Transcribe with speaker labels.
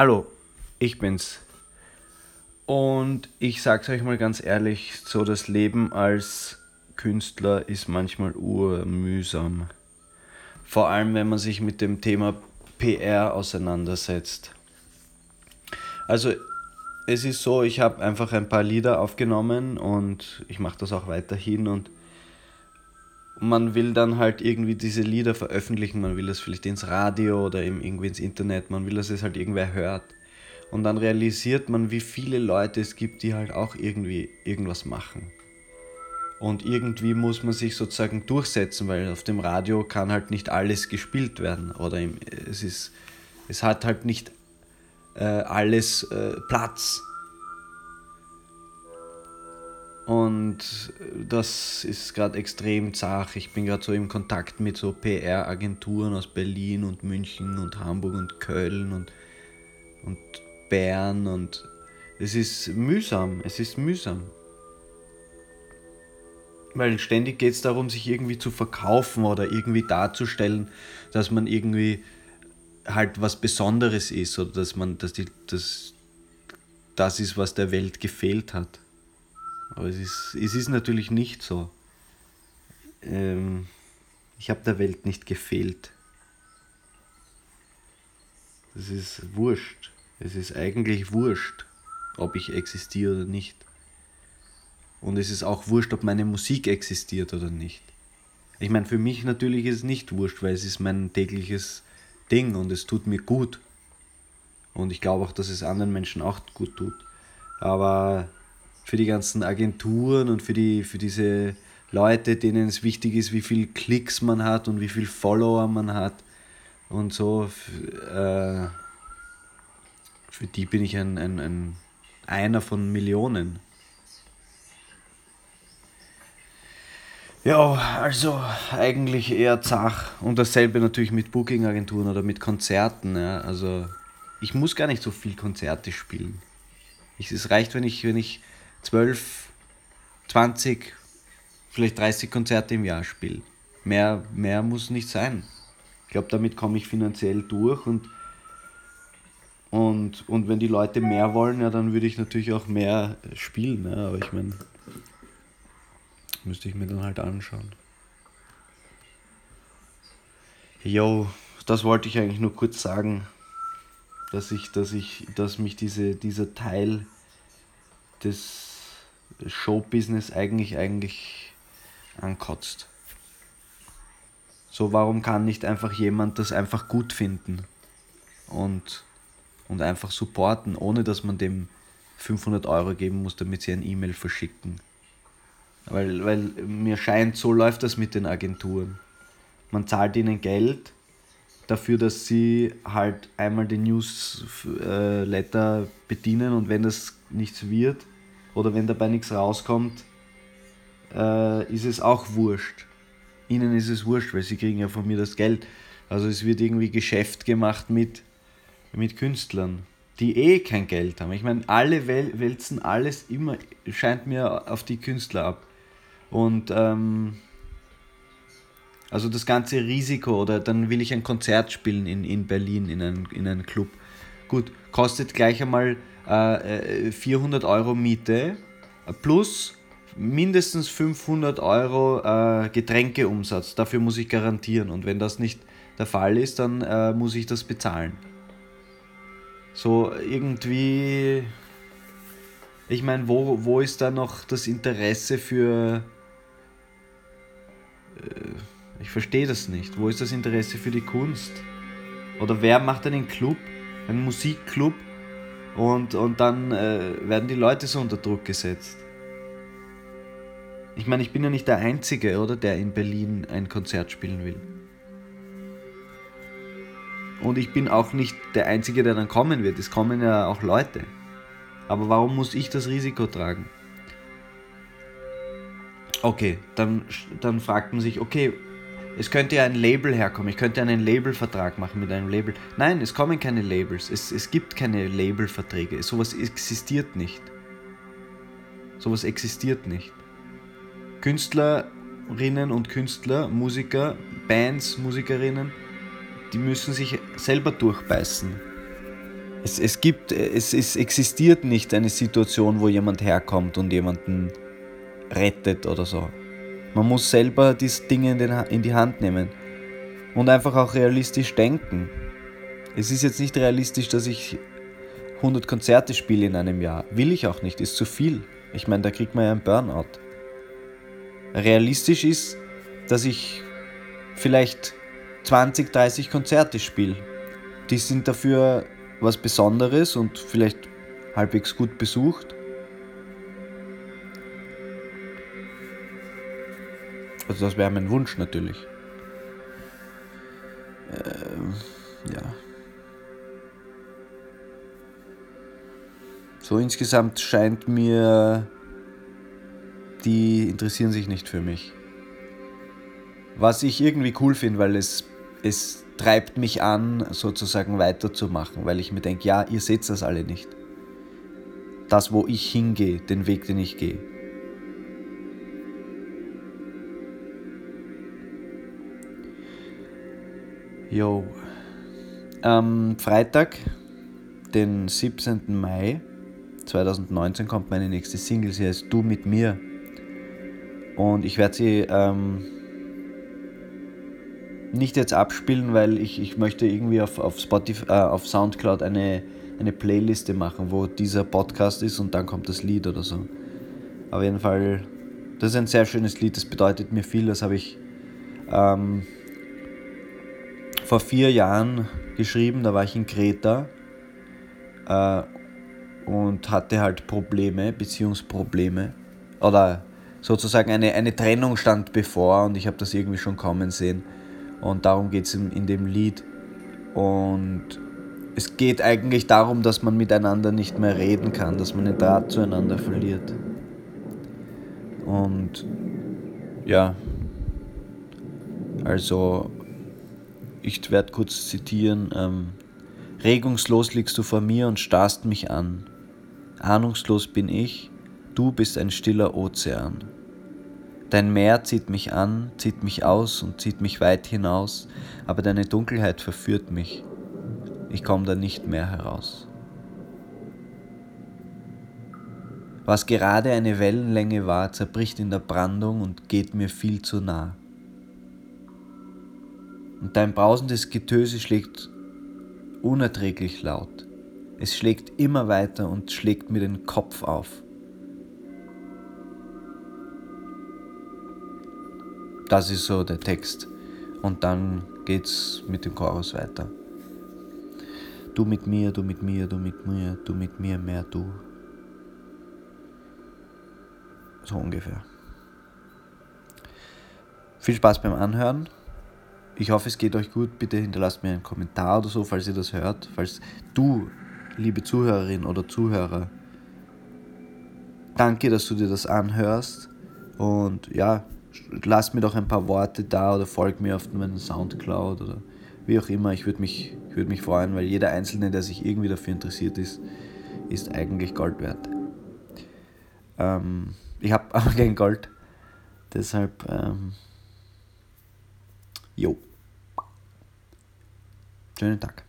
Speaker 1: Hallo, ich bin's. Und ich sag's euch mal ganz ehrlich, so das Leben als Künstler ist manchmal urmühsam. Vor allem, wenn man sich mit dem Thema PR auseinandersetzt. Also, es ist so, ich habe einfach ein paar Lieder aufgenommen und ich mache das auch weiterhin und man will dann halt irgendwie diese Lieder veröffentlichen, man will das vielleicht ins Radio oder irgendwie ins Internet, man will, dass es halt irgendwer hört. Und dann realisiert man, wie viele Leute es gibt, die halt auch irgendwie irgendwas machen. Und irgendwie muss man sich sozusagen durchsetzen, weil auf dem Radio kann halt nicht alles gespielt werden. Oder es, ist, es hat halt nicht äh, alles äh, Platz. Und das ist gerade extrem zart. Ich bin gerade so im Kontakt mit so PR-Agenturen aus Berlin und München und Hamburg und Köln und, und Bern und es ist mühsam. Es ist mühsam. Weil ständig geht es darum, sich irgendwie zu verkaufen oder irgendwie darzustellen, dass man irgendwie halt was Besonderes ist oder dass man, dass die, dass das ist, was der Welt gefehlt hat. Aber es ist, es ist natürlich nicht so. Ähm, ich habe der Welt nicht gefehlt. Es ist wurscht. Es ist eigentlich wurscht, ob ich existiere oder nicht. Und es ist auch wurscht, ob meine Musik existiert oder nicht. Ich meine, für mich natürlich ist es nicht wurscht, weil es ist mein tägliches Ding und es tut mir gut. Und ich glaube auch, dass es anderen Menschen auch gut tut. Aber für die ganzen Agenturen und für, die, für diese Leute, denen es wichtig ist, wie viel Klicks man hat und wie viel Follower man hat und so, äh, für die bin ich ein, ein, ein einer von Millionen. Ja, also eigentlich eher zach. Und dasselbe natürlich mit Booking-Agenturen oder mit Konzerten. Ja. Also ich muss gar nicht so viel Konzerte spielen. Es reicht, wenn ich, wenn ich 12, 20, vielleicht 30 Konzerte im Jahr spiele. Mehr, mehr muss nicht sein. Ich glaube, damit komme ich finanziell durch und, und, und wenn die Leute mehr wollen, ja, dann würde ich natürlich auch mehr spielen. Ja, aber ich meine, müsste ich mir dann halt anschauen. Jo, das wollte ich eigentlich nur kurz sagen, dass ich, dass ich, dass mich diese, dieser Teil des Showbusiness eigentlich eigentlich ankotzt. So, warum kann nicht einfach jemand das einfach gut finden und, und einfach supporten, ohne dass man dem 500 Euro geben muss, damit sie ein E-Mail verschicken? Weil, weil mir scheint, so läuft das mit den Agenturen. Man zahlt ihnen Geld dafür, dass sie halt einmal den Newsletter bedienen und wenn das nichts wird, oder wenn dabei nichts rauskommt, äh, ist es auch wurscht. Ihnen ist es wurscht, weil sie kriegen ja von mir das Geld. Also es wird irgendwie Geschäft gemacht mit, mit Künstlern, die eh kein Geld haben. Ich meine, alle wälzen alles immer, scheint mir, auf die Künstler ab. Und ähm, also das ganze Risiko, oder dann will ich ein Konzert spielen in, in Berlin, in einem in einen Club. Gut, kostet gleich einmal äh, 400 äh, Euro Miete plus mindestens 500 Euro äh, Getränkeumsatz. Dafür muss ich garantieren. Und wenn das nicht der Fall ist, dann äh, muss ich das bezahlen. So irgendwie. Ich meine, wo, wo ist da noch das Interesse für. Äh, ich verstehe das nicht. Wo ist das Interesse für die Kunst? Oder wer macht einen Club? Einen Musikclub, und, und dann äh, werden die Leute so unter Druck gesetzt. Ich meine, ich bin ja nicht der Einzige, oder, der in Berlin ein Konzert spielen will. Und ich bin auch nicht der Einzige, der dann kommen wird. Es kommen ja auch Leute. Aber warum muss ich das Risiko tragen? Okay, dann, dann fragt man sich, okay, es könnte ja ein Label herkommen. Ich könnte einen Labelvertrag machen mit einem Label. Nein, es kommen keine Labels. Es, es gibt keine Labelverträge. Sowas existiert nicht. Sowas existiert nicht. Künstlerinnen und Künstler, Musiker, Bands, Musikerinnen, die müssen sich selber durchbeißen. es, es gibt, es, es existiert nicht eine Situation, wo jemand herkommt und jemanden rettet oder so. Man muss selber diese Dinge in, den, in die Hand nehmen und einfach auch realistisch denken. Es ist jetzt nicht realistisch, dass ich 100 Konzerte spiele in einem Jahr. Will ich auch nicht, ist zu viel. Ich meine, da kriegt man ja einen Burnout. Realistisch ist, dass ich vielleicht 20, 30 Konzerte spiele. Die sind dafür was Besonderes und vielleicht halbwegs gut besucht. Also das wäre mein Wunsch natürlich. Ähm, ja. So insgesamt scheint mir, die interessieren sich nicht für mich. Was ich irgendwie cool finde, weil es, es treibt mich an, sozusagen weiterzumachen, weil ich mir denke, ja, ihr seht das alle nicht. Das, wo ich hingehe, den Weg, den ich gehe. Jo. Am Freitag, den 17. Mai 2019, kommt meine nächste Single. Sie heißt Du mit mir. Und ich werde sie ähm, nicht jetzt abspielen, weil ich, ich möchte irgendwie auf, auf Spotify, äh, auf Soundcloud eine, eine Playliste machen, wo dieser Podcast ist und dann kommt das Lied oder so. Auf jeden Fall, das ist ein sehr schönes Lied, das bedeutet mir viel, das habe ich ähm, vor vier Jahren geschrieben, da war ich in Kreta äh, und hatte halt Probleme, Beziehungsprobleme oder sozusagen eine, eine Trennung stand bevor und ich habe das irgendwie schon kommen sehen. Und darum geht es in, in dem Lied. Und es geht eigentlich darum, dass man miteinander nicht mehr reden kann, dass man den Draht zueinander verliert. Und ja, also ich werde kurz zitieren. Ähm, Regungslos liegst du vor mir und starrst mich an. Ahnungslos bin ich, du bist ein stiller Ozean. Dein Meer zieht mich an, zieht mich aus und zieht mich weit hinaus, aber deine Dunkelheit verführt mich. Ich komme da nicht mehr heraus. Was gerade eine Wellenlänge war, zerbricht in der Brandung und geht mir viel zu nah. Und dein brausendes Getöse schlägt unerträglich laut. Es schlägt immer weiter und schlägt mir den Kopf auf. Das ist so der Text. Und dann geht's mit dem Chorus weiter. Du mit mir, du mit mir, du mit mir, du mit mir, mehr du. So ungefähr. Viel Spaß beim Anhören. Ich hoffe, es geht euch gut. Bitte hinterlasst mir einen Kommentar oder so, falls ihr das hört. Falls du, liebe Zuhörerin oder Zuhörer, danke, dass du dir das anhörst. Und ja, lass mir doch ein paar Worte da oder folg mir auf meinem Soundcloud oder wie auch immer. Ich würde mich, würd mich freuen, weil jeder Einzelne, der sich irgendwie dafür interessiert ist, ist eigentlich Gold wert. Ähm, ich habe aber kein Gold, deshalb, ähm, jo. 真是打开